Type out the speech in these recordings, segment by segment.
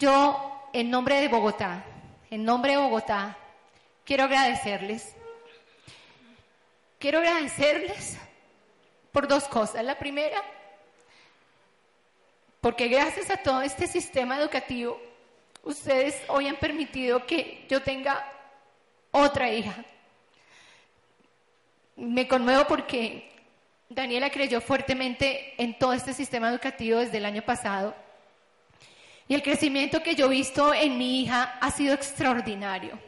Yo, en nombre de Bogotá, en nombre de Bogotá, quiero agradecerles. Quiero agradecerles por dos cosas. La primera, porque gracias a todo este sistema educativo, ustedes hoy han permitido que yo tenga otra hija. Me conmuevo porque Daniela creyó fuertemente en todo este sistema educativo desde el año pasado. Y el crecimiento que yo he visto en mi hija ha sido extraordinario.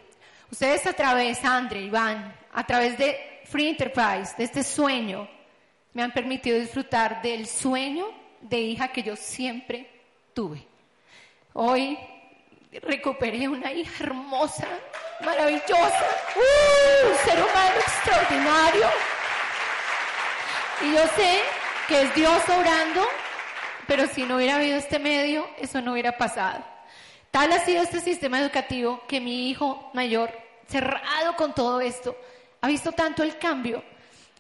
Ustedes a través, Andre, Iván, a través de Free Enterprise, de este sueño, me han permitido disfrutar del sueño de hija que yo siempre tuve. Hoy recuperé una hija hermosa, maravillosa, un ser humano extraordinario. Y yo sé que es Dios obrando, pero si no hubiera habido este medio, eso no hubiera pasado. Tal ha sido este sistema educativo que mi hijo mayor, cerrado con todo esto, ha visto tanto el cambio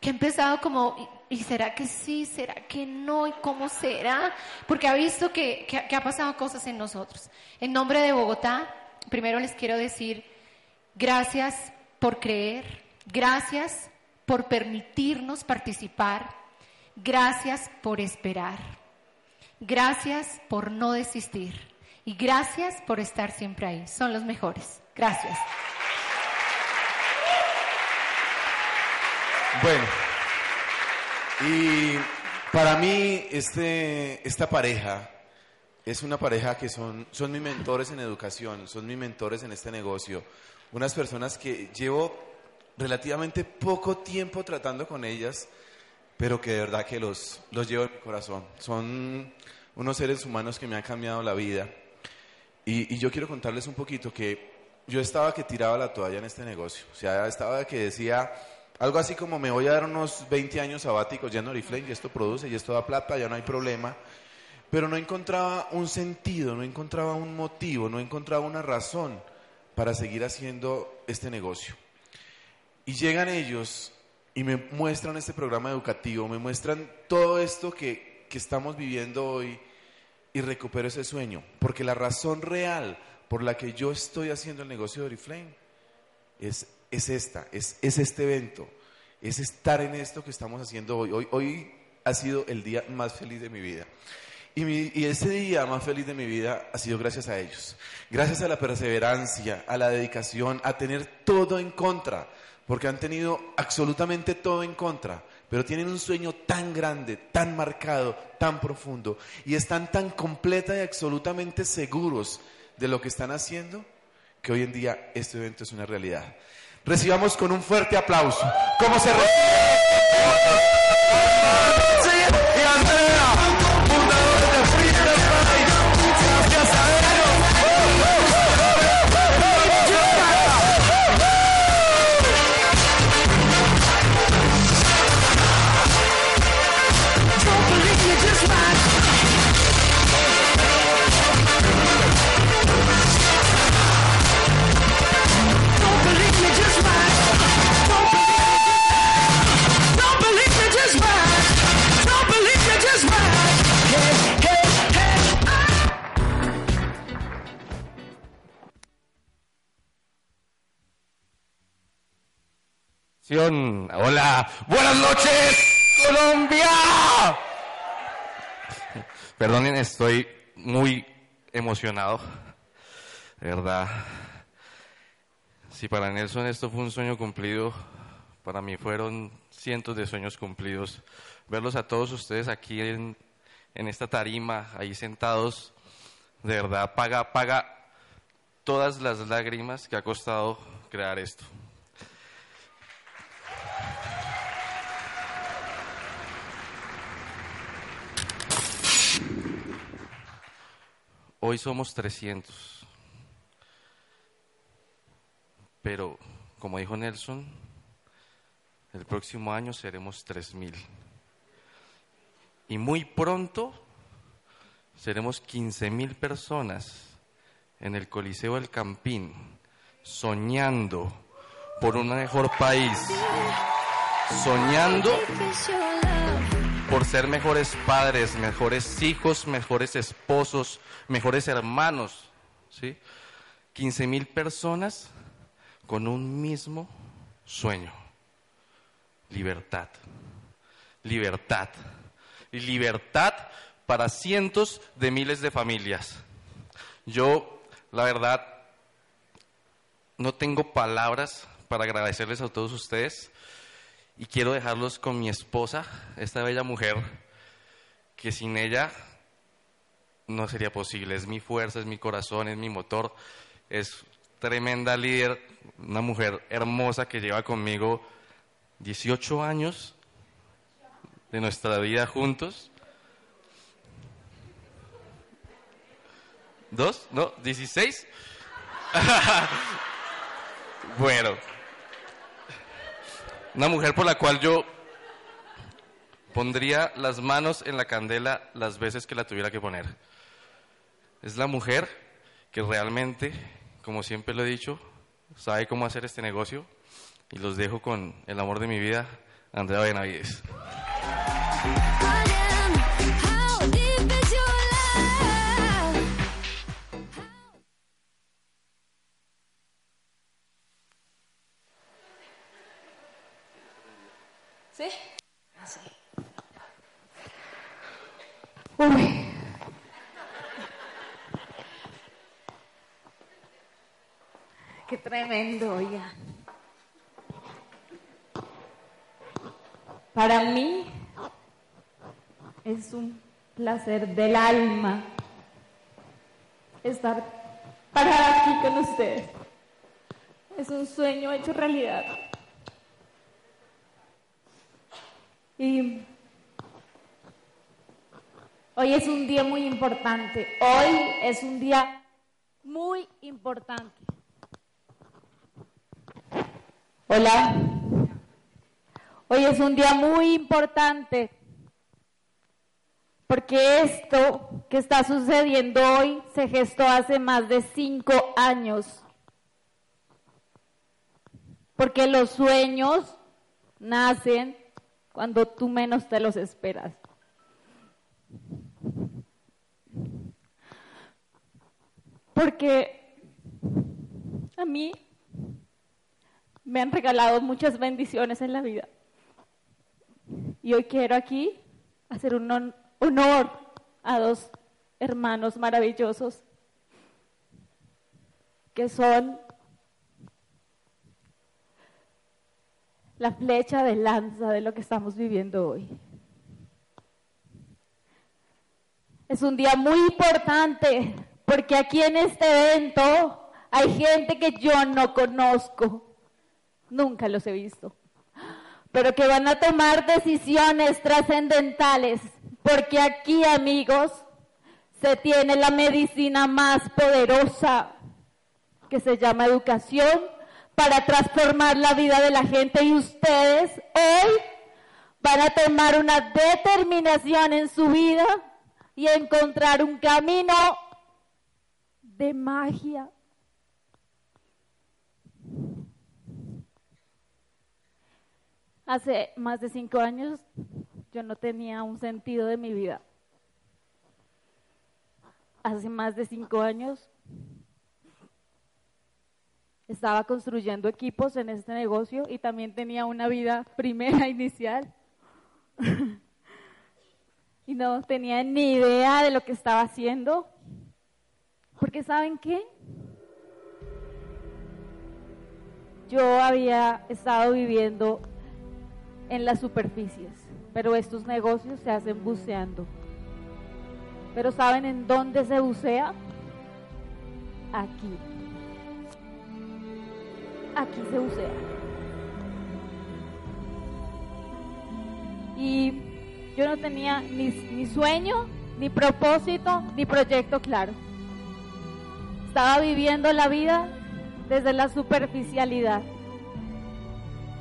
que ha empezado como, ¿y será que sí? ¿Será que no? ¿Y cómo será? Porque ha visto que, que, ha pasado cosas en nosotros. En nombre de Bogotá, primero les quiero decir gracias por creer, gracias por permitirnos participar, gracias por esperar, gracias por no desistir y gracias por estar siempre ahí. Son los mejores. Gracias. Bueno, y para mí este, esta pareja es una pareja que son, son mis mentores en educación, son mis mentores en este negocio, unas personas que llevo relativamente poco tiempo tratando con ellas, pero que de verdad que los, los llevo en mi corazón. Son unos seres humanos que me han cambiado la vida. Y, y yo quiero contarles un poquito que yo estaba que tiraba la toalla en este negocio, o sea, estaba que decía algo así como me voy a dar unos 20 años sabáticos ya en Oriflame, y esto produce, y esto da plata, ya no hay problema. Pero no encontraba un sentido, no encontraba un motivo, no encontraba una razón para seguir haciendo este negocio. Y llegan ellos y me muestran este programa educativo, me muestran todo esto que, que estamos viviendo hoy y recupero ese sueño. Porque la razón real por la que yo estoy haciendo el negocio de Oriflame es es esta, es, es este evento, es estar en esto que estamos haciendo hoy. Hoy, hoy ha sido el día más feliz de mi vida. Y, y, ese día más feliz de mi vida ha sido gracias a ellos. Gracias a la perseverancia, a la dedicación, a tener todo en contra. Porque han tenido absolutamente todo en contra. Pero tienen un sueño tan grande, tan marcado, tan profundo. Y están tan completa y absolutamente seguros de lo que están haciendo. Que hoy en día este evento es una realidad. Recibamos con un fuerte aplauso. ¿Cómo se recibe? Hola, buenas noches, Colombia. Perdonen, estoy muy emocionado, de verdad. Si para Nelson esto fue un sueño cumplido, para mí fueron cientos de sueños cumplidos. Verlos a todos ustedes aquí en, en esta tarima, ahí sentados, de verdad paga, paga todas las lágrimas que ha costado crear esto. Hoy somos 300. Pero, como dijo Nelson, el próximo año seremos 3000. Y muy pronto seremos 15000 personas en el Coliseo del Campín, soñando por un mejor país, soñando por ser mejores padres, mejores hijos, mejores esposos, mejores hermanos ¿sí? 15 mil personas con un mismo sueño, libertad, libertad, y libertad para cientos de miles de familias. Yo, la verdad, no tengo palabras para agradecerles a todos ustedes y quiero dejarlos con mi esposa, esta bella mujer, que sin ella no sería posible. Es mi fuerza, es mi corazón, es mi motor, es tremenda líder, una mujer hermosa que lleva conmigo 18 años de nuestra vida juntos. ¿Dos? ¿No? ¿16? bueno, una mujer por la cual yo pondría las manos en la candela las veces que la tuviera que poner. Es la mujer que realmente, como siempre lo he dicho, sabe cómo hacer este negocio y los dejo con el amor de mi vida, Andrea Benavides. Uy. Qué tremendo, oiga. Para mí es un placer del alma estar parada aquí con ustedes. Es un sueño hecho realidad. Y hoy es un día muy importante. Hoy es un día muy importante. Hola. Hoy es un día muy importante porque esto que está sucediendo hoy se gestó hace más de cinco años. Porque los sueños nacen cuando tú menos te los esperas. Porque a mí me han regalado muchas bendiciones en la vida. Y hoy quiero aquí hacer un honor a dos hermanos maravillosos que son la flecha de lanza de lo que estamos viviendo hoy. Es un día muy importante porque aquí en este evento hay gente que yo no conozco. Nunca los he visto, pero que van a tomar decisiones trascendentales, porque aquí, amigos, se tiene la medicina más poderosa que se llama educación para transformar la vida de la gente. Y ustedes hoy van a tomar una determinación en su vida y encontrar un camino de magia Hace más de cinco años yo no tenía un sentido de mi vida. Hace más de cinco años estaba construyendo equipos en este negocio y también tenía una vida primera inicial. y no tenía ni idea de lo que estaba haciendo. Porque ¿saben qué? Yo había estado viviendo en las superficies, pero estos negocios se hacen buceando. Pero ¿saben en dónde se bucea? Aquí. Aquí se bucea. Y yo no tenía ni, ni sueño, ni propósito, ni proyecto claro. Estaba viviendo la vida desde la superficialidad.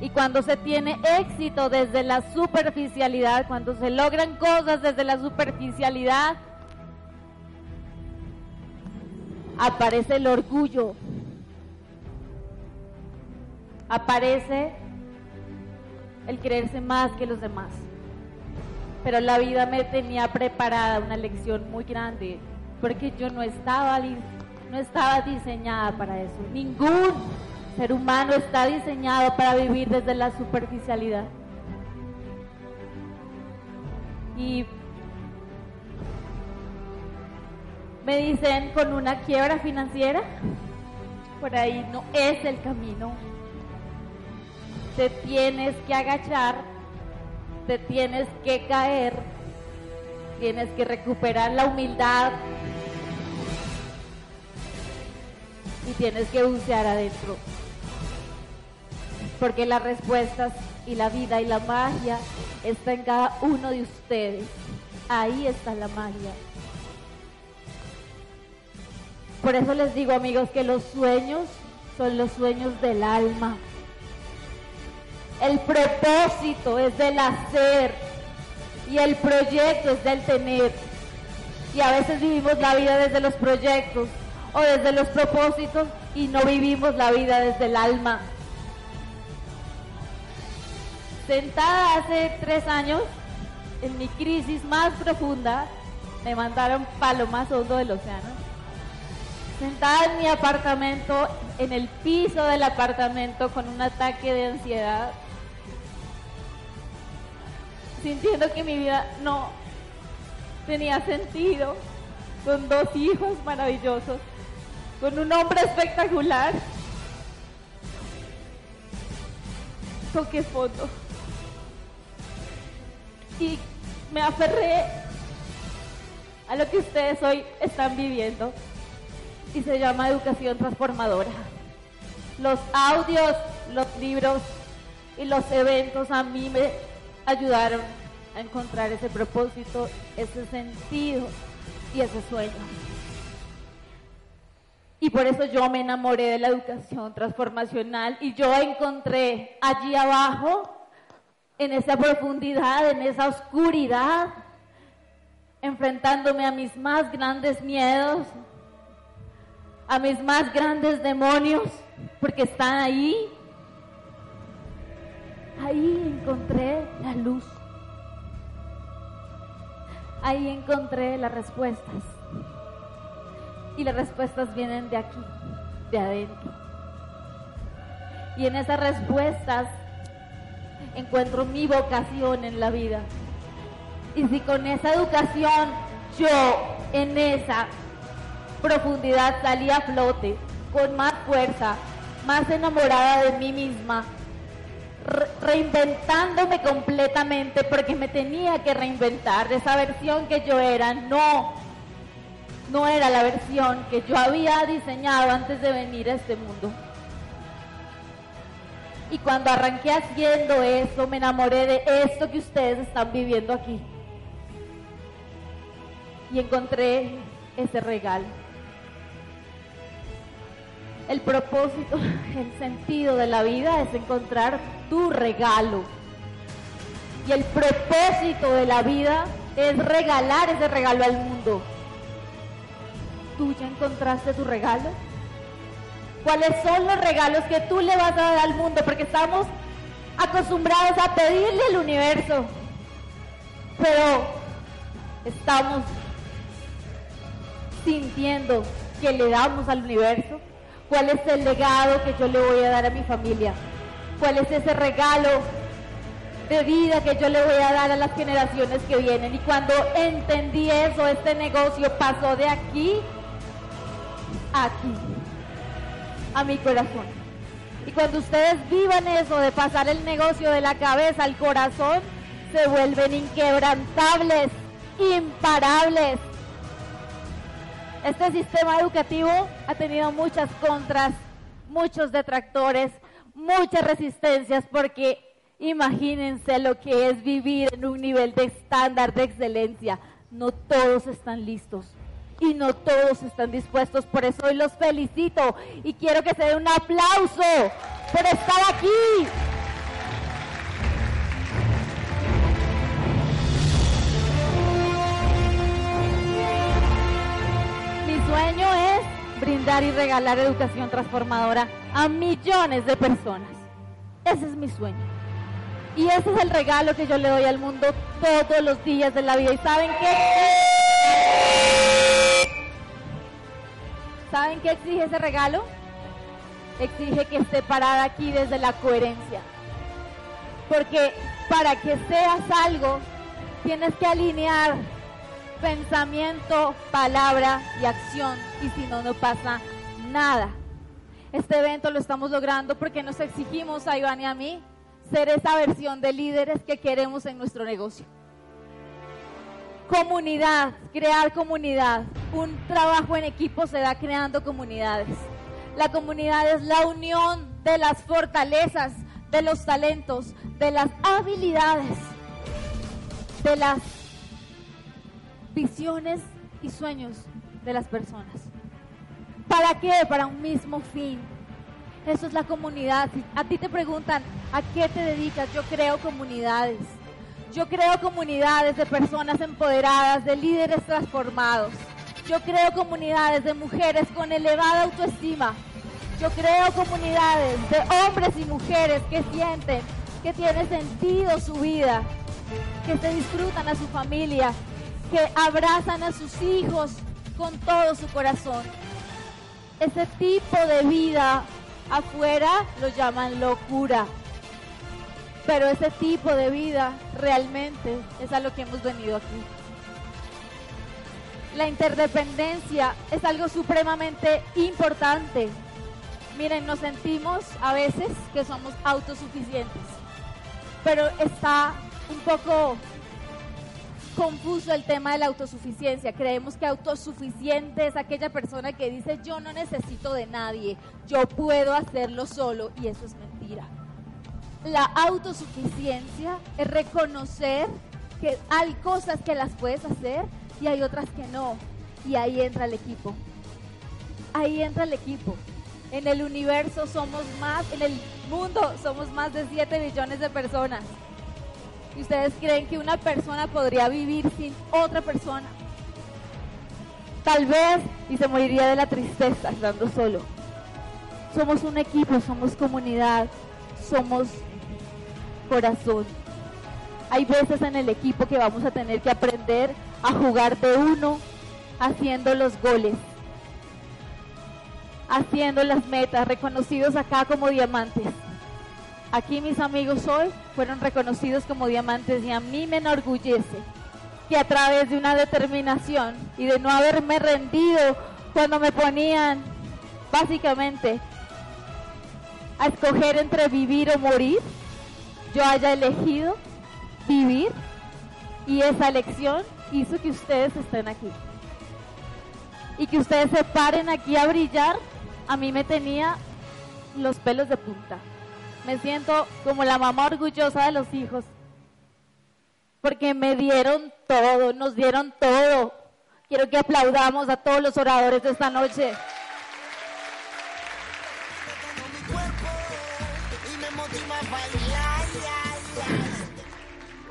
Y cuando se tiene éxito desde la superficialidad, cuando se logran cosas desde la superficialidad, aparece el orgullo, aparece el creerse más que los demás. Pero la vida me tenía preparada una lección muy grande, porque yo no estaba no estaba diseñada para eso. Ningún ser humano está diseñado para vivir desde la superficialidad. Y me dicen con una quiebra financiera, por ahí no es el camino. Te tienes que agachar, te tienes que caer, tienes que recuperar la humildad y tienes que bucear adentro. Porque las respuestas y la vida y la magia está en cada uno de ustedes. Ahí está la magia. Por eso les digo amigos que los sueños son los sueños del alma. El propósito es del hacer y el proyecto es del tener. Y a veces vivimos la vida desde los proyectos o desde los propósitos y no vivimos la vida desde el alma. Sentada hace tres años, en mi crisis más profunda, me mandaron palo más hondo del océano. Sentada en mi apartamento, en el piso del apartamento con un ataque de ansiedad, sintiendo que mi vida no tenía sentido, con dos hijos maravillosos, con un hombre espectacular. Toqué fondo. Y me aferré a lo que ustedes hoy están viviendo y se llama Educación Transformadora. Los audios, los libros y los eventos a mí me ayudaron a encontrar ese propósito, ese sentido y ese sueño. Y por eso yo me enamoré de la educación transformacional y yo encontré allí abajo, en esa profundidad, en esa oscuridad, enfrentándome a mis más grandes miedos, a mis más grandes demonios, porque están ahí. Ahí encontré la luz. Ahí encontré las respuestas. Y las respuestas vienen de aquí, de adentro. Y en esas respuestas encuentro mi vocación en la vida. Y si con esa educación yo en esa profundidad salí a flote, con más fuerza, más enamorada de mí misma, reinventándome completamente porque me tenía que reinventar. Esa versión que yo era, no, no era la versión que yo había diseñado antes de venir a este mundo. Y cuando arranqué haciendo eso, me enamoré de esto que ustedes están viviendo aquí. Y encontré ese regalo el propósito, el sentido de la vida es encontrar tu regalo. Y el propósito de la vida es regalar ese regalo al mundo. ¿Tú ya encontraste tu regalo? ¿Cuáles son los regalos que tú le vas a dar al mundo? Porque estamos acostumbrados a pedirle al universo. Pero estamos sintiendo que le damos al universo cuál es el legado que yo le voy a dar a mi familia, cuál es ese regalo de vida que yo le voy a dar a las generaciones que vienen. Y cuando entendí eso, este negocio pasó de aquí a aquí, a mi corazón. Y cuando ustedes vivan eso de pasar el negocio de la cabeza al corazón, se vuelven inquebrantables, imparables. Este sistema educativo ha tenido muchas contras, muchos detractores, muchas resistencias, porque imagínense lo que es vivir en un nivel de estándar de excelencia. No todos están listos y no todos están dispuestos. Por eso hoy los felicito y quiero que se dé un aplauso por estar aquí. sueño es brindar y regalar educación transformadora a millones de personas. Ese es mi sueño. Y ese es el regalo que yo le doy al mundo todos los días de la vida. ¿Y saben qué? ¿Saben qué exige ese regalo? Exige que esté parada aquí desde la coherencia. Porque para que seas algo, tienes que alinear pensamiento, palabra y acción. Y si no, no pasa nada. Este evento lo estamos logrando porque nos exigimos a Iván y a mí ser esa versión de líderes que queremos en nuestro negocio. Comunidad, crear comunidad. Un trabajo en equipo se da creando comunidades. La comunidad es la unión de las fortalezas, de los talentos, de las habilidades, de las visiones y sueños de las personas. ¿Para qué? Para un mismo fin. Eso es la comunidad. Si a ti te preguntan, ¿a qué te dedicas? Yo creo comunidades. Yo creo comunidades de personas empoderadas, de líderes transformados. Yo creo comunidades de mujeres con elevada autoestima. Yo creo comunidades de hombres y mujeres que sienten que tiene sentido su vida, que se disfrutan a su familia, que abrazan a sus hijos con todo su corazón. Ese tipo de vida afuera lo llaman locura. Pero ese tipo de vida realmente es a lo que hemos venido aquí. La interdependencia es algo supremamente importante. Miren, nos sentimos a veces que somos autosuficientes, pero está un poco confuso el tema de la autosuficiencia. Creemos que autosuficiente es aquella persona que dice yo no necesito de nadie, yo puedo hacerlo solo y eso es mentira. La autosuficiencia es reconocer que hay cosas que las puedes hacer y hay otras que no. Y ahí entra el equipo. Ahí entra el equipo. En el universo somos más, en el mundo somos más de 7 billones de personas. ¿Y ustedes creen que una persona podría vivir sin otra persona? Tal vez y se moriría de la tristeza estando solo. Somos un equipo, somos comunidad, somos corazón. Hay veces en el equipo que vamos a tener que aprender a jugar de uno, haciendo los goles, haciendo las metas, reconocidos acá como diamantes. Aquí mis amigos hoy fueron reconocidos como diamantes y a mí me enorgullece que a través de una determinación y de no haberme rendido cuando me ponían básicamente a escoger entre vivir o morir, yo haya elegido vivir y esa elección hizo que ustedes estén aquí. Y que ustedes se paren aquí a brillar, a mí me tenía los pelos de punta. Me siento como la mamá orgullosa de los hijos. Porque me dieron todo, nos dieron todo. Quiero que aplaudamos a todos los oradores de esta noche.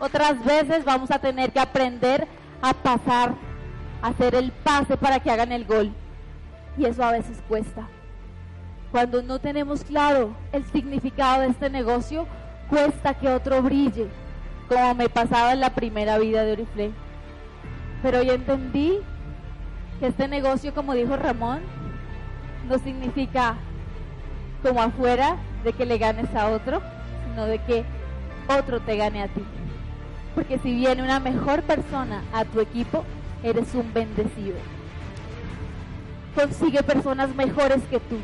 Otras veces vamos a tener que aprender a pasar, a hacer el pase para que hagan el gol. Y eso a veces cuesta. Cuando no tenemos claro el significado de este negocio, cuesta que otro brille, como me pasaba en la primera vida de Oriflame. Pero ya entendí que este negocio, como dijo Ramón, no significa como afuera de que le ganes a otro, sino de que otro te gane a ti. Porque si viene una mejor persona a tu equipo, eres un bendecido. Consigue personas mejores que tú.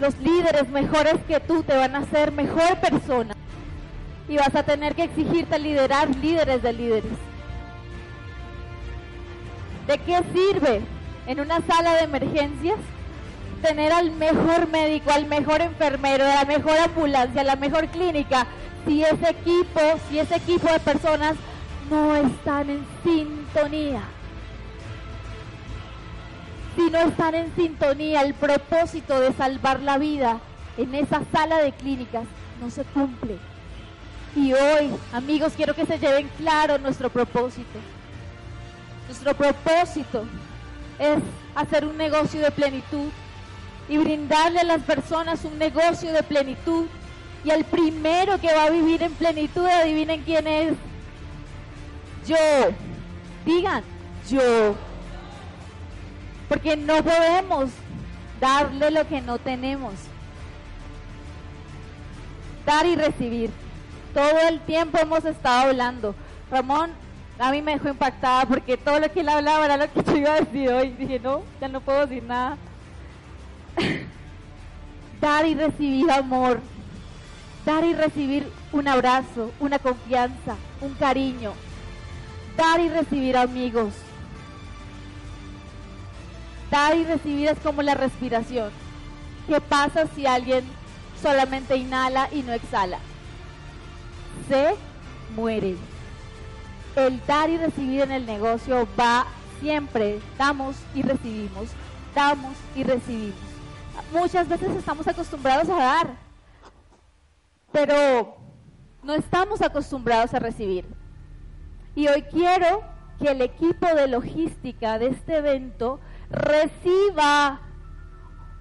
Los líderes mejores que tú te van a hacer mejor persona. Y vas a tener que exigirte liderar líderes de líderes. ¿De qué sirve en una sala de emergencias tener al mejor médico, al mejor enfermero, a la mejor ambulancia, la mejor clínica, si ese equipo, si ese equipo de personas no están en sintonía. Si no están en sintonía, el propósito de salvar la vida en esa sala de clínicas no se cumple. Y hoy, amigos, quiero que se lleven claro nuestro propósito. Nuestro propósito es hacer un negocio de plenitud y brindarle a las personas un negocio de plenitud. Y el primero que va a vivir en plenitud, adivinen quién es. Yo. Digan, yo. Porque no podemos darle lo que no tenemos. Dar y recibir. Todo el tiempo hemos estado hablando. Ramón a mí me dejó impactada porque todo lo que él hablaba era lo que yo iba a decir hoy. Dije, no, ya no puedo decir nada. Dar y recibir amor. Dar y recibir un abrazo, una confianza, un cariño. Dar y recibir amigos. Dar y recibir es como la respiración. ¿Qué pasa si alguien solamente inhala y no exhala? Se muere. El dar y recibir en el negocio va siempre. Damos y recibimos. Damos y recibimos. Muchas veces estamos acostumbrados a dar, pero no estamos acostumbrados a recibir. Y hoy quiero que el equipo de logística de este evento reciba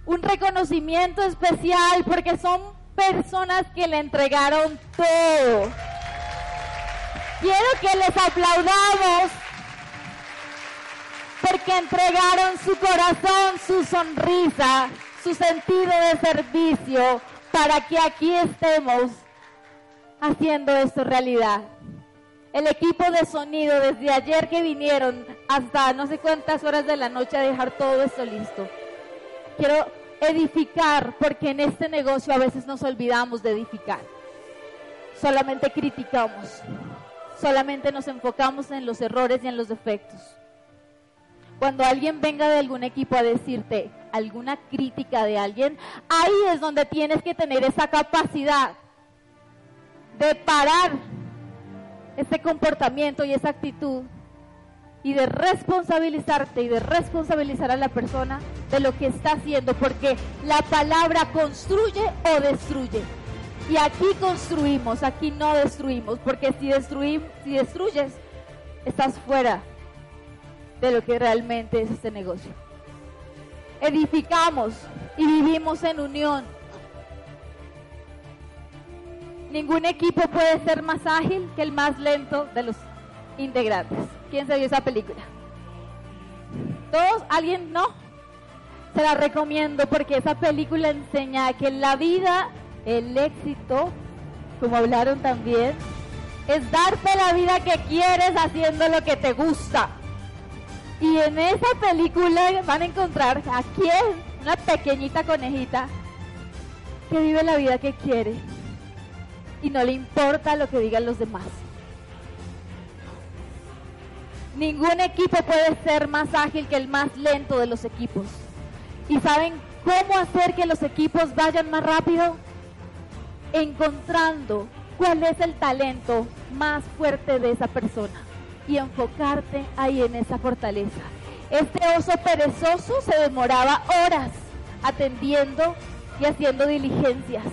un reconocimiento especial porque son personas que le entregaron todo. Quiero que les aplaudamos porque entregaron su corazón, su sonrisa, su sentido de servicio para que aquí estemos haciendo esto realidad. El equipo de sonido desde ayer que vinieron hasta no sé cuántas horas de la noche a dejar todo esto listo. Quiero edificar porque en este negocio a veces nos olvidamos de edificar. Solamente criticamos. Solamente nos enfocamos en los errores y en los defectos. Cuando alguien venga de algún equipo a decirte alguna crítica de alguien, ahí es donde tienes que tener esa capacidad de parar ese comportamiento y esa actitud y de responsabilizarte y de responsabilizar a la persona de lo que está haciendo, porque la palabra construye o destruye. Y aquí construimos, aquí no destruimos, porque si, destruimos, si destruyes, estás fuera de lo que realmente es este negocio. Edificamos y vivimos en unión. Ningún equipo puede ser más ágil que el más lento de los integrantes. ¿Quién se vio esa película? ¿Todos? ¿Alguien no? Se la recomiendo porque esa película enseña que la vida el éxito, como hablaron también, es darte la vida que quieres haciendo lo que te gusta. Y en esa película van a encontrar a quién, una pequeñita conejita, que vive la vida que quiere y no le importa lo que digan los demás. Ningún equipo puede ser más ágil que el más lento de los equipos. ¿Y saben cómo hacer que los equipos vayan más rápido? Encontrando cuál es el talento más fuerte de esa persona y enfocarte ahí en esa fortaleza. Este oso perezoso se demoraba horas atendiendo y haciendo diligencias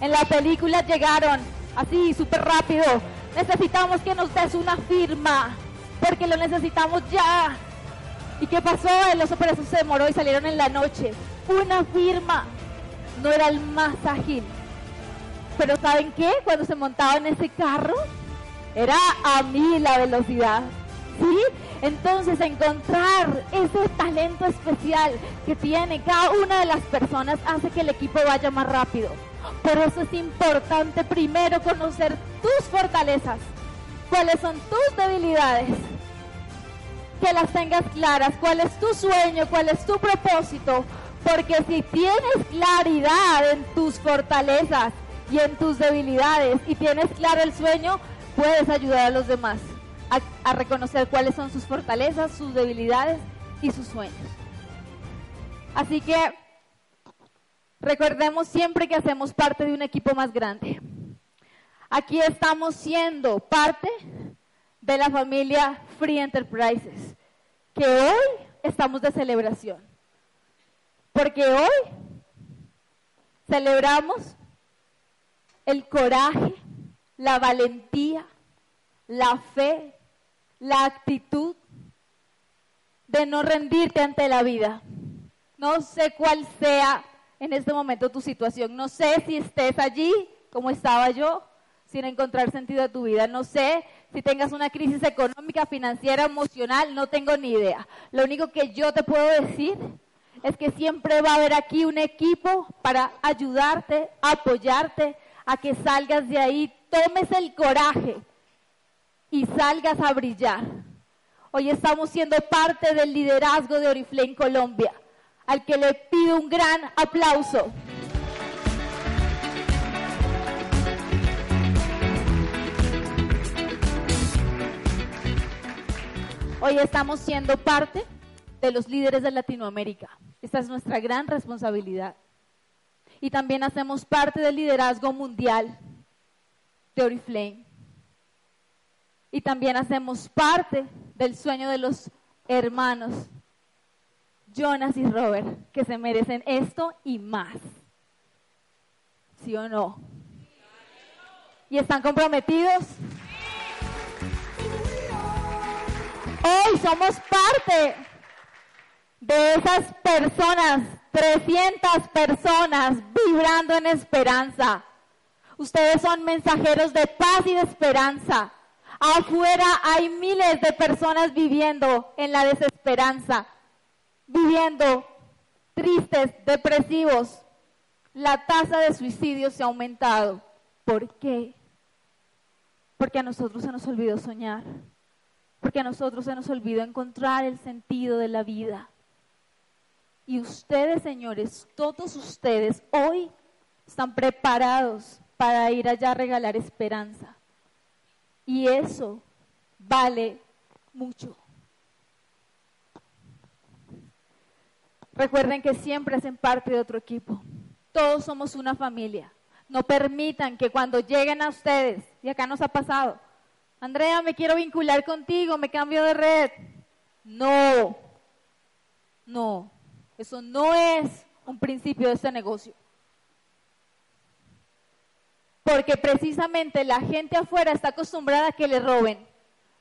en la película llegaron así, súper rápido. Necesitamos que nos des una firma, porque lo necesitamos ya. ¿Y qué pasó? El oso eso se demoró y salieron en la noche. Una firma. No era el más ágil. Pero ¿saben qué? Cuando se montaba en ese carro, era a mí la velocidad. ¿Sí? Entonces encontrar ese talento especial que tiene cada una de las personas hace que el equipo vaya más rápido. Por eso es importante primero conocer tus fortalezas, cuáles son tus debilidades, que las tengas claras, cuál es tu sueño, cuál es tu propósito, porque si tienes claridad en tus fortalezas y en tus debilidades y tienes claro el sueño, puedes ayudar a los demás a, reconocer cuáles son sus fortalezas, sus debilidades y sus sueños. Así que Recordemos siempre que hacemos parte de un equipo más grande. Aquí estamos siendo parte de la familia Free Enterprises, que hoy estamos de celebración. Porque hoy celebramos el coraje, la valentía, la fe, la actitud de no rendirte ante la vida. No sé cuál sea en este momento tu situación. No sé si estés allí como estaba yo, sin encontrar sentido a tu vida. No sé si tengas una crisis económica, financiera, emocional, no tengo ni idea. Lo único que yo te puedo decir es que siempre va a haber aquí un equipo para ayudarte, apoyarte, a que salgas de ahí, tomes el coraje y salgas a brillar. Hoy estamos siendo parte del liderazgo de Oriflame Colombia, al que le pido un gran aplauso. Hoy estamos siendo parte de los líderes de Latinoamérica. Esta es nuestra gran responsabilidad. Y también hacemos parte del liderazgo mundial de Oriflame. Y también hacemos parte del sueño de los hermanos Jonas y Robert, que se merecen esto y más. ¿Sí o no? ¿Y están comprometidos? Hoy somos parte de esas personas, 300 personas vibrando en esperanza. Ustedes son mensajeros de paz y de esperanza. Afuera hay miles de personas viviendo en la desesperanza, viviendo tristes, depresivos. La tasa de suicidio se ha aumentado. ¿Por qué? Porque a nosotros se nos olvidó soñar porque a nosotros se nos olvidó encontrar el sentido de la vida. Y ustedes, señores, todos ustedes hoy están preparados para ir allá a regalar esperanza. Y eso vale mucho. Recuerden que siempre hacen parte de otro equipo. Todos somos una familia. No permitan que cuando lleguen a ustedes, y acá nos ha pasado, Andrea, me quiero vincular contigo, me cambio de red. No, no, eso no es un principio de este negocio. Porque precisamente la gente afuera está acostumbrada a que le roben,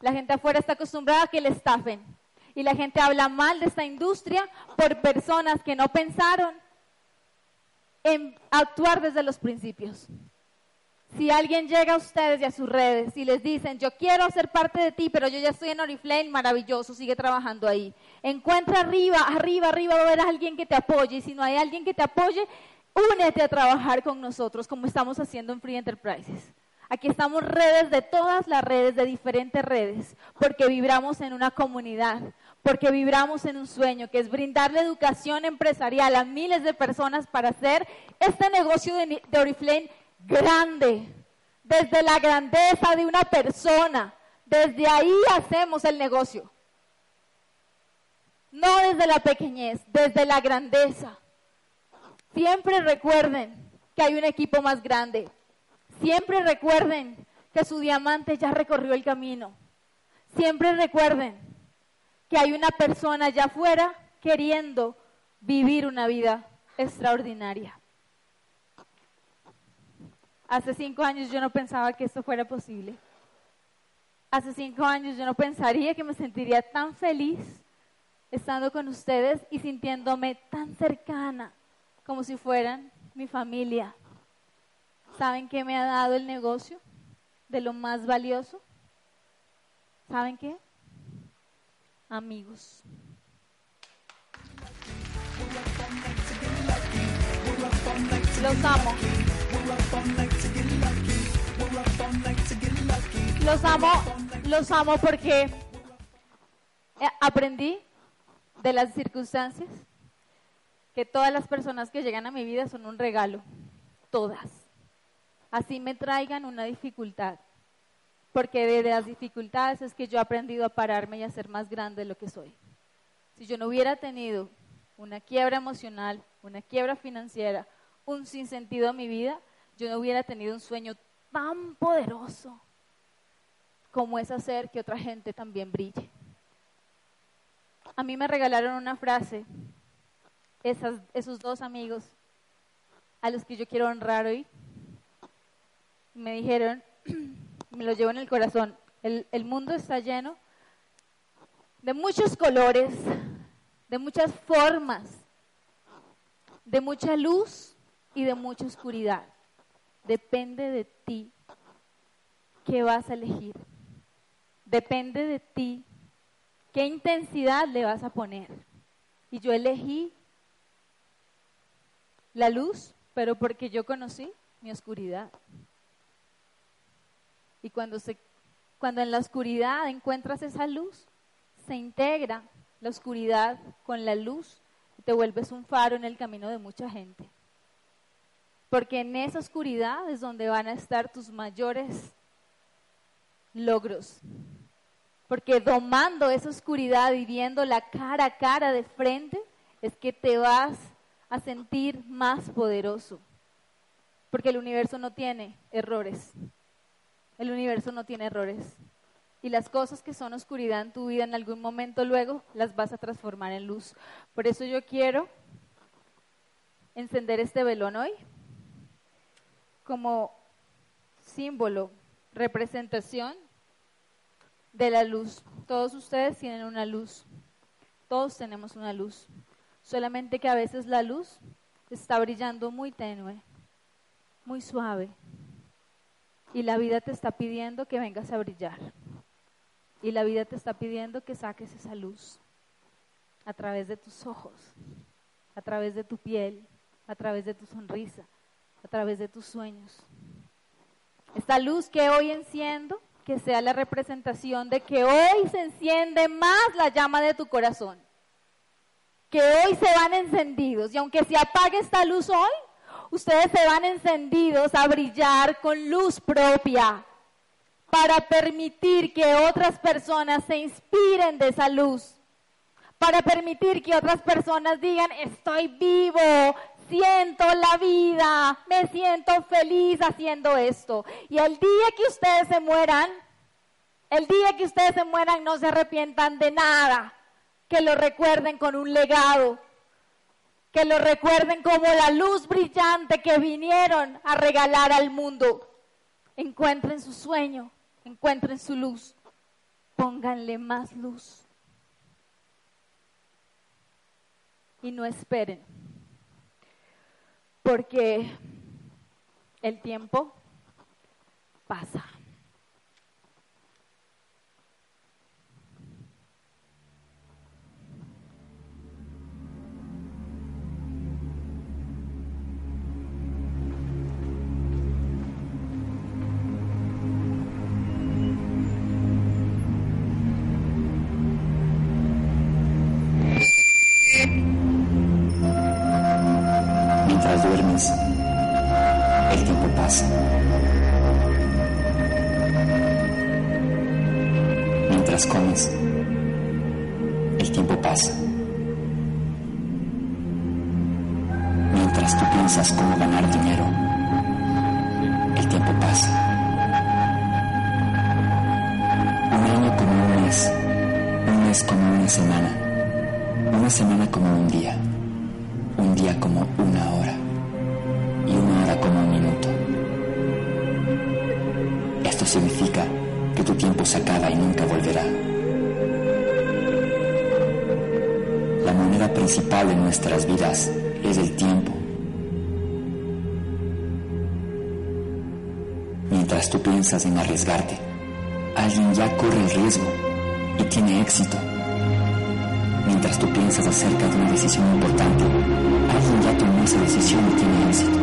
la gente afuera está acostumbrada a que le estafen. Y la gente habla mal de esta industria por personas que no pensaron en actuar desde los principios. Si alguien llega a ustedes y a sus redes y les dicen, yo quiero ser parte de ti, pero yo ya estoy en Oriflame, maravilloso, sigue trabajando ahí. Encuentra arriba, arriba, arriba, va a haber alguien que te apoye. Y si no hay alguien que te apoye, únete a trabajar con nosotros, como estamos haciendo en Free Enterprises. Aquí estamos redes de todas las redes, de diferentes redes, porque vibramos en una comunidad, porque vibramos en un sueño, que es brindarle educación empresarial a miles de personas para hacer este negocio de, de Oriflame grande, desde la grandeza de una persona. Desde ahí hacemos el negocio. No desde la pequeñez, desde la grandeza. Siempre recuerden que hay un equipo más grande. Siempre recuerden que su diamante ya recorrió el camino. Siempre recuerden que hay una persona allá afuera queriendo vivir una vida extraordinaria. Hace cinco años yo no pensaba que esto fuera posible. Hace cinco años yo no pensaría que me sentiría tan feliz estando con ustedes y sintiéndome tan cercana como si fueran mi familia. ¿Saben qué me ha dado el negocio? De lo más valioso. ¿Saben qué? Amigos. Los amo. Los amo, los amo porque eh, aprendí de las circunstancias que todas las personas que llegan a mi vida son un regalo, todas. Así me traigan una dificultad, porque de las dificultades es que yo he aprendido a pararme y a ser más grande de lo que soy. Si yo no hubiera tenido una quiebra emocional, una quiebra financiera, un sinsentido en mi vida, yo no hubiera tenido un sueño tan poderoso como es hacer que otra gente también brille. A mí me regalaron una frase, esos dos amigos a los que yo quiero honrar hoy, me dijeron, me lo llevo en el corazón, el, el mundo está lleno de muchos colores, de muchas formas, de mucha luz y de mucha oscuridad. Depende de ti qué vas a elegir. Depende de ti. ¿Qué intensidad le vas a poner? Y yo elegí la luz, pero porque yo conocí mi oscuridad. Y cuando, se, cuando en la oscuridad encuentras esa luz, se integra la oscuridad con la luz y te vuelves un faro en el camino de mucha gente. Porque en esa oscuridad es donde van a estar tus mayores logros. Porque domando esa oscuridad y viéndola cara a cara de frente, es que te vas a sentir más poderoso. Porque el universo no tiene errores. El universo no tiene errores. Y las cosas que son oscuridad en tu vida en algún momento luego las vas a transformar en luz. Por eso yo quiero encender este velón hoy como símbolo, representación de la luz. Todos ustedes tienen una luz. Todos tenemos una luz. Solamente que a veces la luz está brillando muy tenue, muy suave. Y la vida te está pidiendo que vengas a brillar. Y la vida te está pidiendo que saques esa luz a través de tus ojos, a través de tu piel, a través de tu sonrisa, a través de tus sueños. Esta luz que hoy enciendo, que sea la representación de que hoy se enciende más la llama de tu corazón que hoy se van encendidos y aunque se apague esta luz hoy, ustedes se van encendidos a brillar con luz propia para permitir que otras personas se inspiren de esa luz, para permitir que otras personas digan, estoy vivo, siento la vida, me siento feliz haciendo esto. Y el día que ustedes se mueran, el día que ustedes se mueran no se arrepientan de nada, que lo recuerden con un legado, que lo recuerden como la luz brillante que vinieron a regalar al mundo. Encuentren su sueño, encuentren su luz, pónganle más luz. Y no esperen, porque el tiempo pasa. comes, el tiempo pasa. Mientras tú piensas cómo ganar dinero, el tiempo pasa. Un año como un mes, un mes como una semana, una semana como un día, un día como una hora y una hora como un minuto. Esto significa en arriesgarte. Alguien ya corre el riesgo y tiene éxito. Mientras tú piensas acerca de una decisión importante, alguien ya tomó esa decisión y tiene éxito.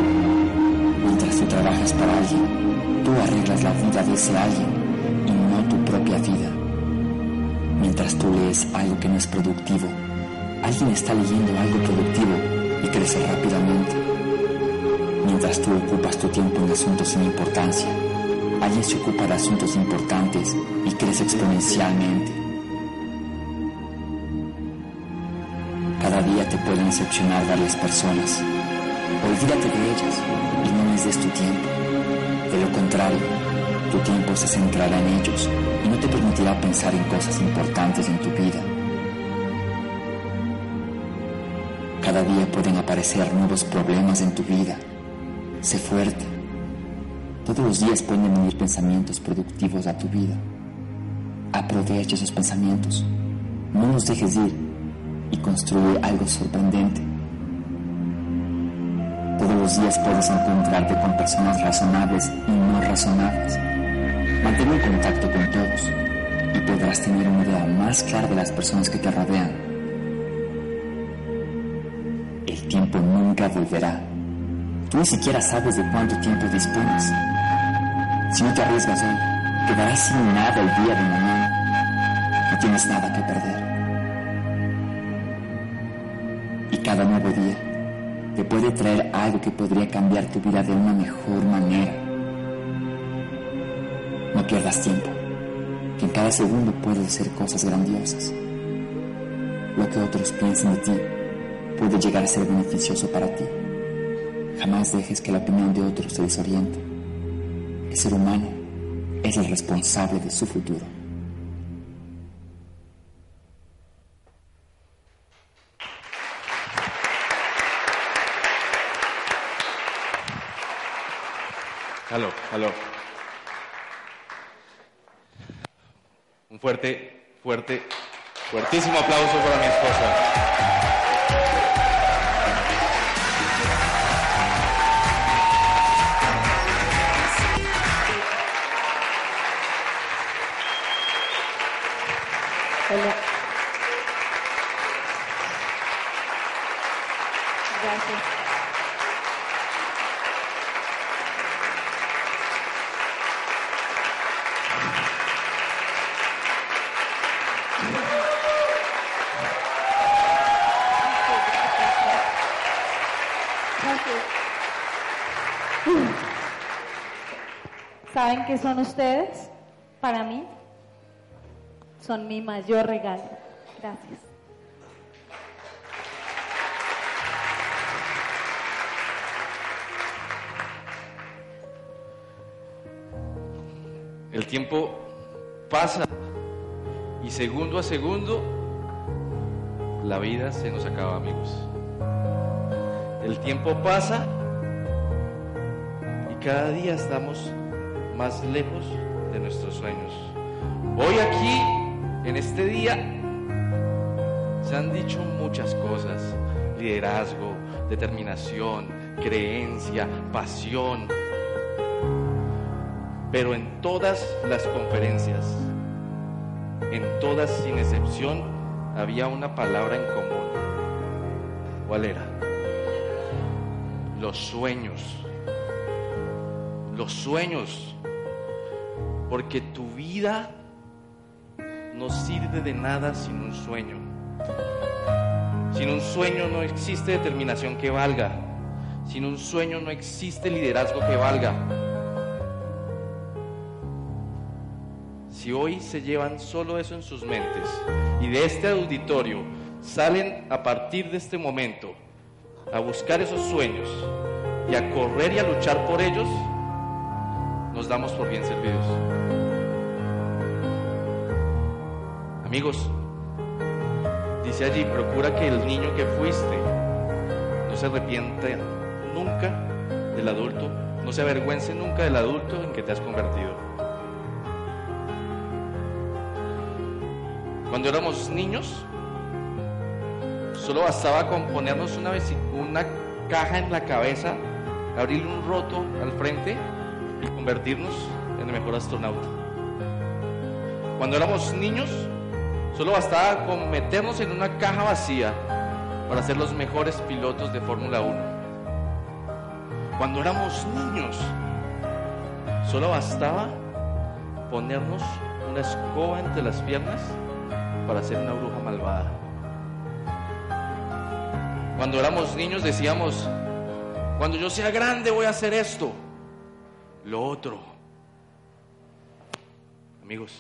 Mientras tú trabajas para alguien, tú arreglas la vida de ese alguien Tú lees algo que no es productivo, alguien está leyendo algo productivo y crece rápidamente. Mientras tú ocupas tu tiempo en asuntos sin importancia, Alguien se ocupa de asuntos importantes y crece exponencialmente. Cada día te pueden decepcionar varias personas. Olvídate de ellas y no les des tu tiempo. De lo contrario, tu tiempo se centrará en ellos no te permitirá pensar en cosas importantes en tu vida. Cada día pueden aparecer nuevos problemas en tu vida. Sé fuerte todos los días pueden venir pensamientos productivos a tu vida. Aprovecha esos pensamientos. No los dejes ir y construye algo sorprendente. Todos los días puedes encontrarte con personas razonables y no razonables. Mantén un contacto con todos y podrás tener una idea más clara de las personas que te rodean. El tiempo nunca volverá. Tú ni siquiera sabes de cuánto tiempo dispones. Si no te arriesgas hoy, quedarás sin nada el día de mañana. No tienes nada que perder. Y cada nuevo día te puede traer algo que podría cambiar tu vida de una mejor manera. No pierdas tiempo, que en cada segundo puedes hacer cosas grandiosas. Lo que otros piensen de ti puede llegar a ser beneficioso para ti. Jamás dejes que la opinión de otros te desoriente. El ser humano es el responsable de su futuro. Un fuerte, fuerte, fuertísimo aplauso para mi esposa. Gracias. ¿Saben qué son ustedes? Para mí, son mi mayor regalo. Gracias. El tiempo pasa y segundo a segundo la vida se nos acaba, amigos. El tiempo pasa y cada día estamos más lejos de nuestros sueños. Hoy aquí, en este día, se han dicho muchas cosas. Liderazgo, determinación, creencia, pasión. Pero en todas las conferencias, en todas sin excepción, había una palabra en común. ¿Cuál era? Los sueños. Los sueños. Porque tu vida no sirve de nada sin un sueño. Sin un sueño no existe determinación que valga. Sin un sueño no existe liderazgo que valga. Si hoy se llevan solo eso en sus mentes y de este auditorio salen a partir de este momento a buscar esos sueños y a correr y a luchar por ellos, damos por bien servidos. Amigos, dice allí, procura que el niño que fuiste no se arrepienta nunca del adulto, no se avergüence nunca del adulto en que te has convertido. Cuando éramos niños, solo bastaba con ponernos una, una caja en la cabeza, abrirle un roto al frente y convertirnos en el mejor astronauta. Cuando éramos niños, solo bastaba con meternos en una caja vacía para ser los mejores pilotos de Fórmula 1. Cuando éramos niños, solo bastaba ponernos una escoba entre las piernas para ser una bruja malvada. Cuando éramos niños decíamos, cuando yo sea grande voy a hacer esto, lo otro. Amigos,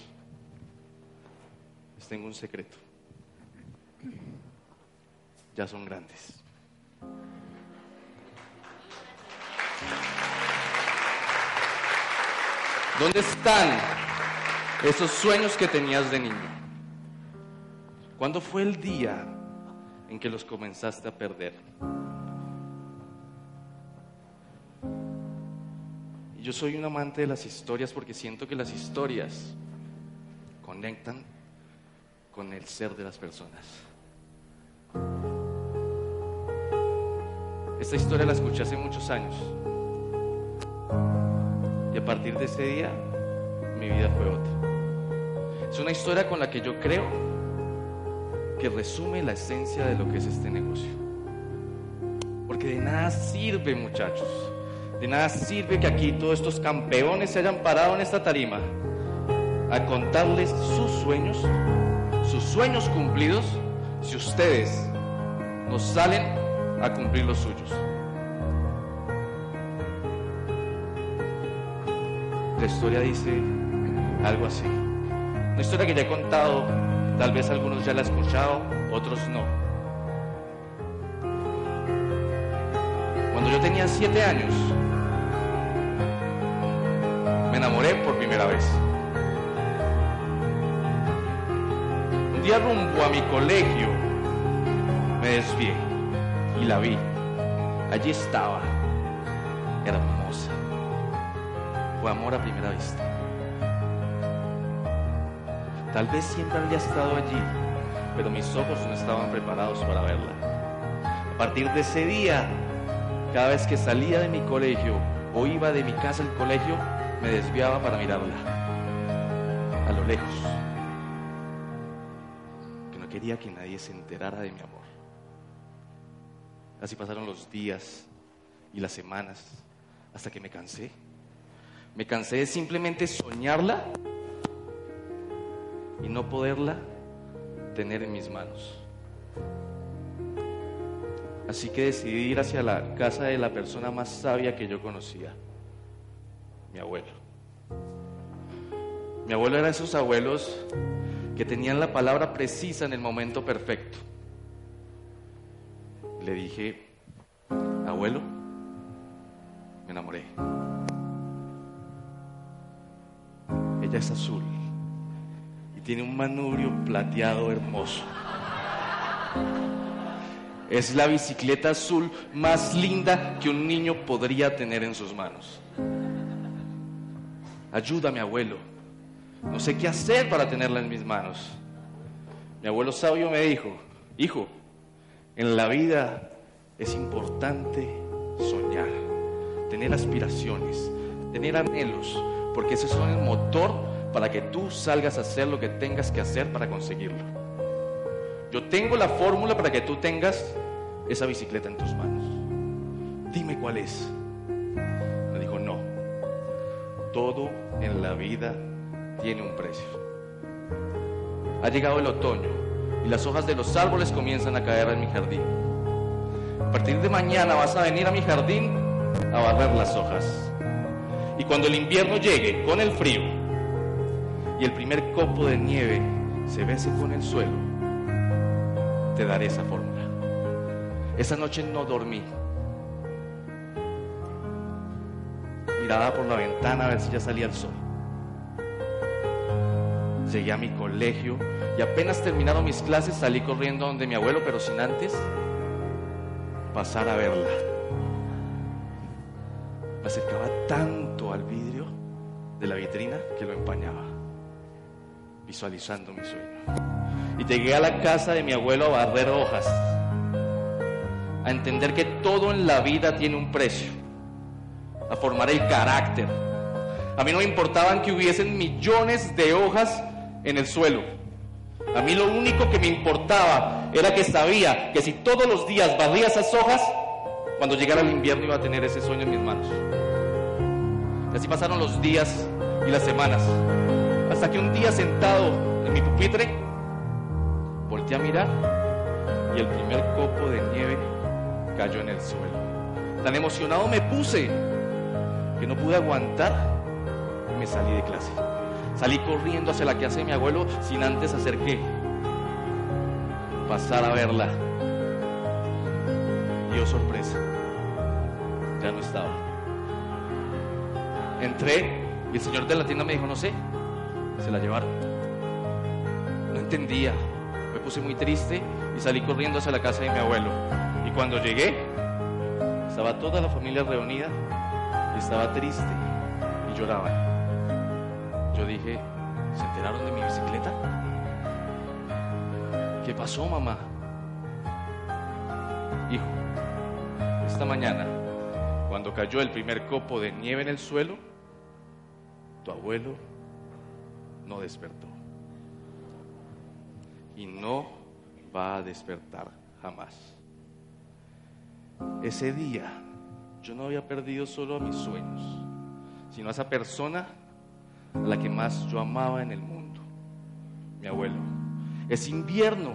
les tengo un secreto. Ya son grandes. ¿Dónde están esos sueños que tenías de niño? ¿Cuándo fue el día en que los comenzaste a perder? Yo soy un amante de las historias porque siento que las historias conectan con el ser de las personas. Esta historia la escuché hace muchos años. Y a partir de ese día, mi vida fue otra. Es una historia con la que yo creo que resume la esencia de lo que es este negocio. Porque de nada sirve, muchachos. De nada sirve que aquí todos estos campeones se hayan parado en esta tarima a contarles sus sueños, sus sueños cumplidos, si ustedes no salen a cumplir los suyos. La historia dice algo así. Una historia que ya he contado, tal vez algunos ya la han escuchado, otros no. Cuando yo tenía siete años, me enamoré por primera vez. Un día rumbo a mi colegio, me desvié y la vi. Allí estaba, hermosa. Fue amor a primera vista. Tal vez siempre había estado allí, pero mis ojos no estaban preparados para verla. A partir de ese día, cada vez que salía de mi colegio o iba de mi casa al colegio, me desviaba para mirarla. A lo lejos. Que no quería que nadie se enterara de mi amor. Así pasaron los días y las semanas hasta que me cansé. Me cansé de simplemente soñarla y no poderla tener en mis manos. Así que decidí ir hacia la casa de la persona más sabia que yo conocía, mi abuelo. Mi abuelo era de esos abuelos que tenían la palabra precisa en el momento perfecto. Le dije, abuelo, me enamoré. Ella es azul y tiene un manubrio plateado hermoso. Es la bicicleta azul más linda que un niño podría tener en sus manos. Ayúdame, abuelo. No sé qué hacer para tenerla en mis manos. Mi abuelo sabio me dijo, hijo, en la vida es importante soñar, tener aspiraciones, tener anhelos, porque esos son el motor para que tú salgas a hacer lo que tengas que hacer para conseguirlo. Yo tengo la fórmula para que tú tengas esa bicicleta en tus manos. Dime cuál es. Me dijo, no. Todo en la vida tiene un precio. Ha llegado el otoño y las hojas de los árboles comienzan a caer en mi jardín. A partir de mañana vas a venir a mi jardín a barrer las hojas. Y cuando el invierno llegue con el frío y el primer copo de nieve se bese con el suelo, te daré esa fórmula. Esa noche no dormí. Miraba por la ventana a ver si ya salía el sol. Llegué a mi colegio y apenas terminaron mis clases salí corriendo donde mi abuelo, pero sin antes pasar a verla. Me acercaba tanto al vidrio de la vitrina que lo empañaba, visualizando mi sueño. Y llegué a la casa de mi abuelo a barrer hojas, a entender que todo en la vida tiene un precio, a formar el carácter. A mí no me importaban que hubiesen millones de hojas en el suelo. A mí lo único que me importaba era que sabía que si todos los días barría esas hojas, cuando llegara el invierno iba a tener ese sueño en mis manos. Y así pasaron los días y las semanas, hasta que un día sentado en mi pupitre, volteé a mirar y el primer copo de nieve cayó en el suelo. Tan emocionado me puse que no pude aguantar y me salí de clase. Salí corriendo hacia la casa de mi abuelo sin antes hacer qué? Pasar a verla. Y oh sorpresa, ya no estaba. Entré y el señor de la tienda me dijo, no sé, se la llevaron. No entendía, me puse muy triste y salí corriendo hacia la casa de mi abuelo. Y cuando llegué, estaba toda la familia reunida estaba triste y lloraba. Yo dije, ¿se enteraron de mi bicicleta? ¿Qué pasó, mamá? Hijo, esta mañana, cuando cayó el primer copo de nieve en el suelo, tu abuelo no despertó. y no va a despertar jamás. Ese día yo no había perdido solo a mis sueños, sino a esa persona a la que más yo amaba en el mundo, mi abuelo. Ese invierno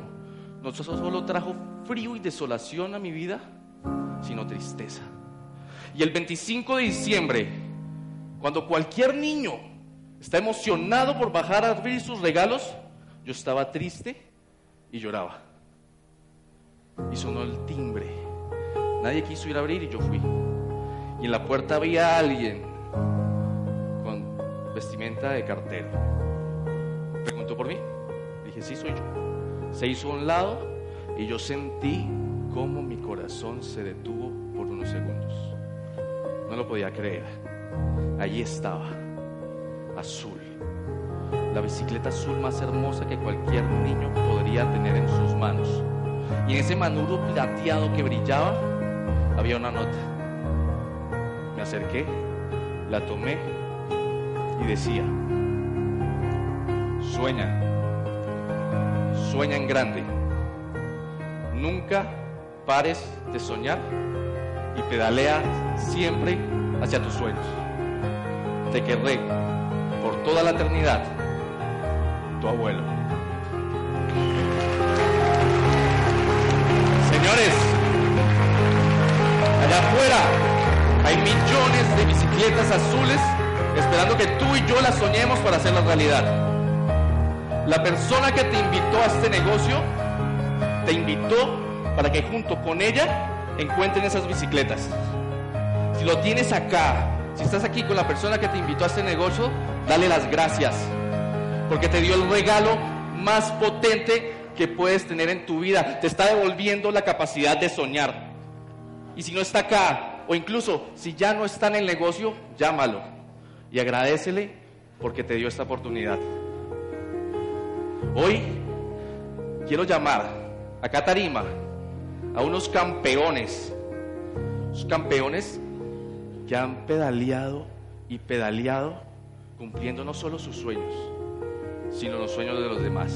no solo trajo frío y desolación a mi vida, sino tristeza. Y el 25 de diciembre, cuando cualquier niño está emocionado por bajar a abrir sus regalos, yo estaba triste y lloraba. Y sonó el timbre. Nadie quiso ir a abrir y yo fui. Y en la puerta había alguien con vestimenta de cartero. Preguntó por mí. Dije, sí, soy yo. Se hizo a un lado y yo sentí cómo mi corazón se detuvo por unos segundos. No lo podía creer. Allí estaba, azul. La bicicleta azul más hermosa que cualquier niño podría tener en sus manos. Y en ese manuro plateado que brillaba había una nota. Acerqué, la tomé y decía, sueña, sueña en grande. Nunca pares de soñar y pedalea siempre hacia tus sueños. Te querré por toda la eternidad, tu abuelo. Señores, allá afuera hay millones de bicicletas azules esperando que tú y yo las soñemos para hacerlas realidad. La persona que te invitó a este negocio te invitó para que junto con ella encuentren esas bicicletas. Si lo tienes acá, si estás aquí con la persona que te invitó a este negocio, dale las gracias, porque te dio el regalo más potente que puedes tener en tu vida. Te está devolviendo la capacidad de soñar. Y si no está acá, o incluso si ya no está en el negocio, llámalo y agradecele porque te dio esta oportunidad. Hoy quiero llamar a Catarima a unos campeones, unos campeones que han pedaleado y pedaleado cumpliendo no solo sus sueños, sino los sueños de los demás.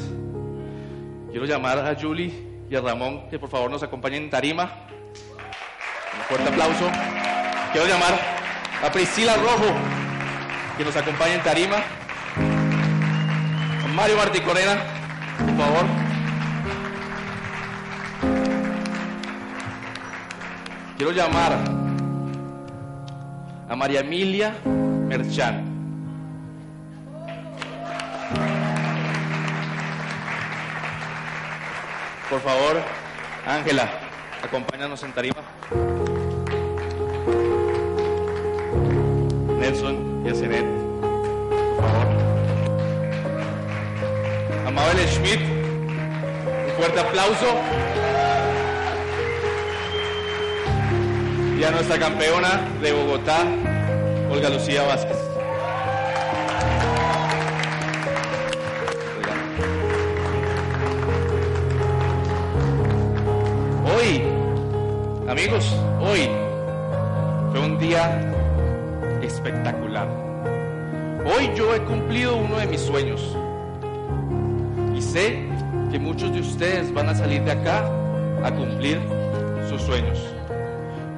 Quiero llamar a Julie y a Ramón que por favor nos acompañen en tarima. Fuerte aplauso. Quiero llamar a Priscila Rojo que nos acompañe en tarima. A Mario Martí Corena, por favor. Quiero llamar a María Emilia Merchan. Por favor, Ángela, acompáñanos en tarima. Nelson y Acenet, por favor. Amabel Schmidt, un fuerte aplauso. Y a nuestra campeona de Bogotá, Olga Lucía Vázquez. Hoy, amigos, hoy fue un día espectacular. Hoy yo he cumplido uno de mis sueños. Y sé que muchos de ustedes van a salir de acá a cumplir sus sueños.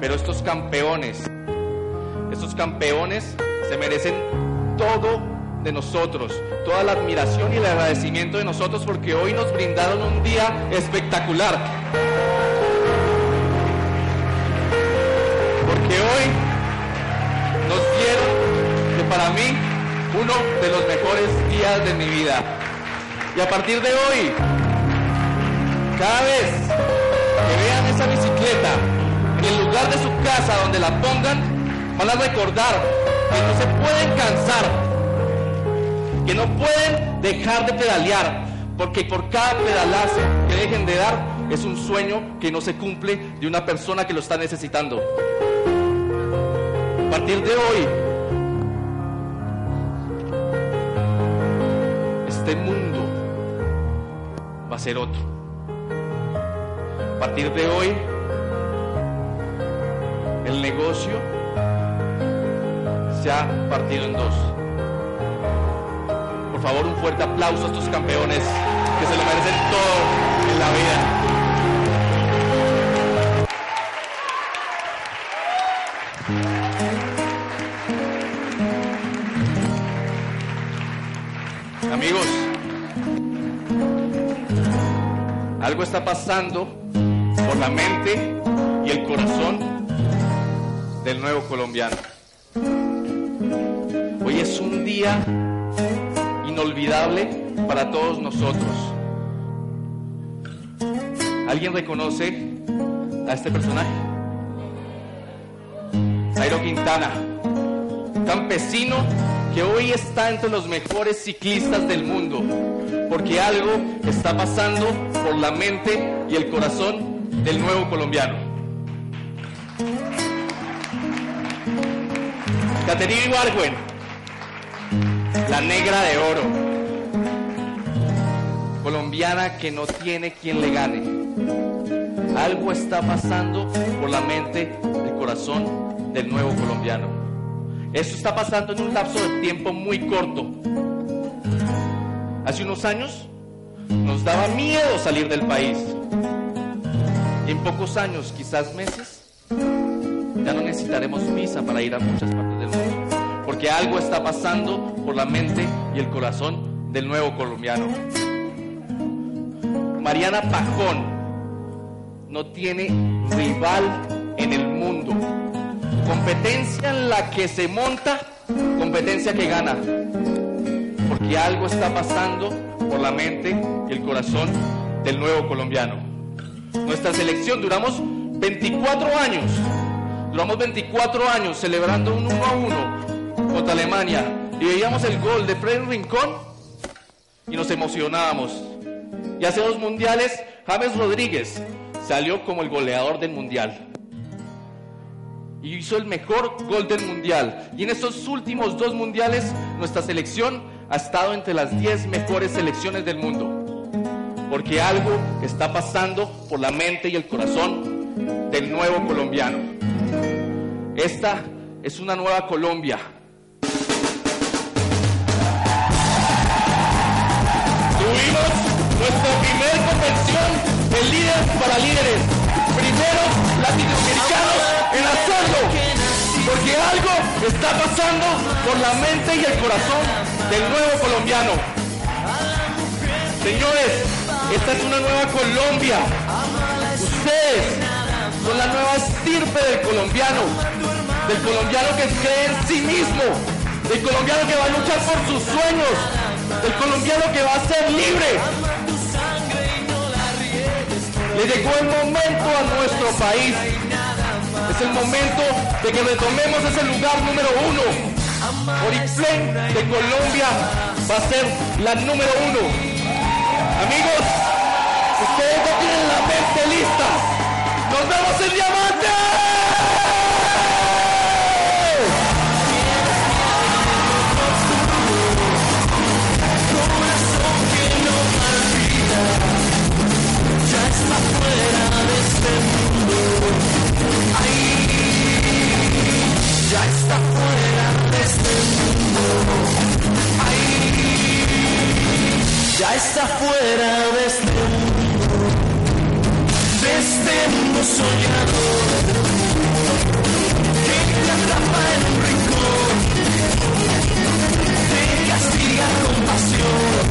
Pero estos campeones, estos campeones se merecen todo de nosotros, toda la admiración y el agradecimiento de nosotros porque hoy nos brindaron un día espectacular. Porque hoy para mí, uno de los mejores días de mi vida. Y a partir de hoy, cada vez que vean esa bicicleta en el lugar de su casa donde la pongan, van a recordar que no se pueden cansar, que no pueden dejar de pedalear, porque por cada pedalazo que dejen de dar es un sueño que no se cumple de una persona que lo está necesitando. A partir de hoy, este mundo va a ser otro. A partir de hoy, el negocio se ha partido en dos. Por favor, un fuerte aplauso a estos campeones que se lo merecen todo en la vida. Está pasando por la mente y el corazón del nuevo colombiano. Hoy es un día inolvidable para todos nosotros. ¿Alguien reconoce a este personaje? Jairo Quintana, campesino que hoy está entre los mejores ciclistas del mundo, porque algo está pasando por la mente y el corazón del nuevo colombiano. Caterina Ibargüen, la negra de oro, colombiana que no tiene quien le gane. Algo está pasando por la mente, el corazón del nuevo colombiano. Esto está pasando en un lapso de tiempo muy corto. Hace unos años nos daba miedo salir del país. Y en pocos años, quizás meses, ya no necesitaremos visa para ir a muchas partes del mundo. Porque algo está pasando por la mente y el corazón del nuevo colombiano. Mariana Pajón no tiene rival en el mundo. Competencia en la que se monta, competencia que gana. Porque algo está pasando por la mente y el corazón del nuevo colombiano. Nuestra selección duramos 24 años. Duramos 24 años celebrando un 1 a 1 contra Alemania. Y veíamos el gol de Fred Rincón y nos emocionábamos. Y hace dos mundiales, James Rodríguez salió como el goleador del mundial. Y hizo el mejor gol del mundial. Y en estos últimos dos mundiales, nuestra selección ha estado entre las 10 mejores selecciones del mundo. Porque algo está pasando por la mente y el corazón del nuevo colombiano. Esta es una nueva Colombia. Tuvimos nuestra primer convención de líderes para líderes. Primeros latinoamericanos en hacerlo. Porque algo está pasando por la mente y el corazón del nuevo colombiano. Señores, esta es una nueva Colombia. Ustedes son la nueva estirpe del colombiano. Del colombiano que cree en sí mismo. Del colombiano que va a luchar por sus sueños. Del colombiano que va a ser libre. Le llegó el momento a nuestro país. Es el momento de que retomemos ese lugar número uno. Oriflame de Colombia va a ser la número uno. Amigos, ustedes no la mente lista. ¡Nos vemos el diamante! ya está ya está fuera de este mundo, de este mundo soñador que te atrapa en un rincón, te castiga con pasión.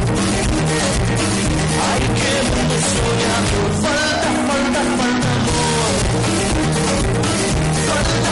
Ay, qué mundo soñador, falta, falta, falta amor. Falta,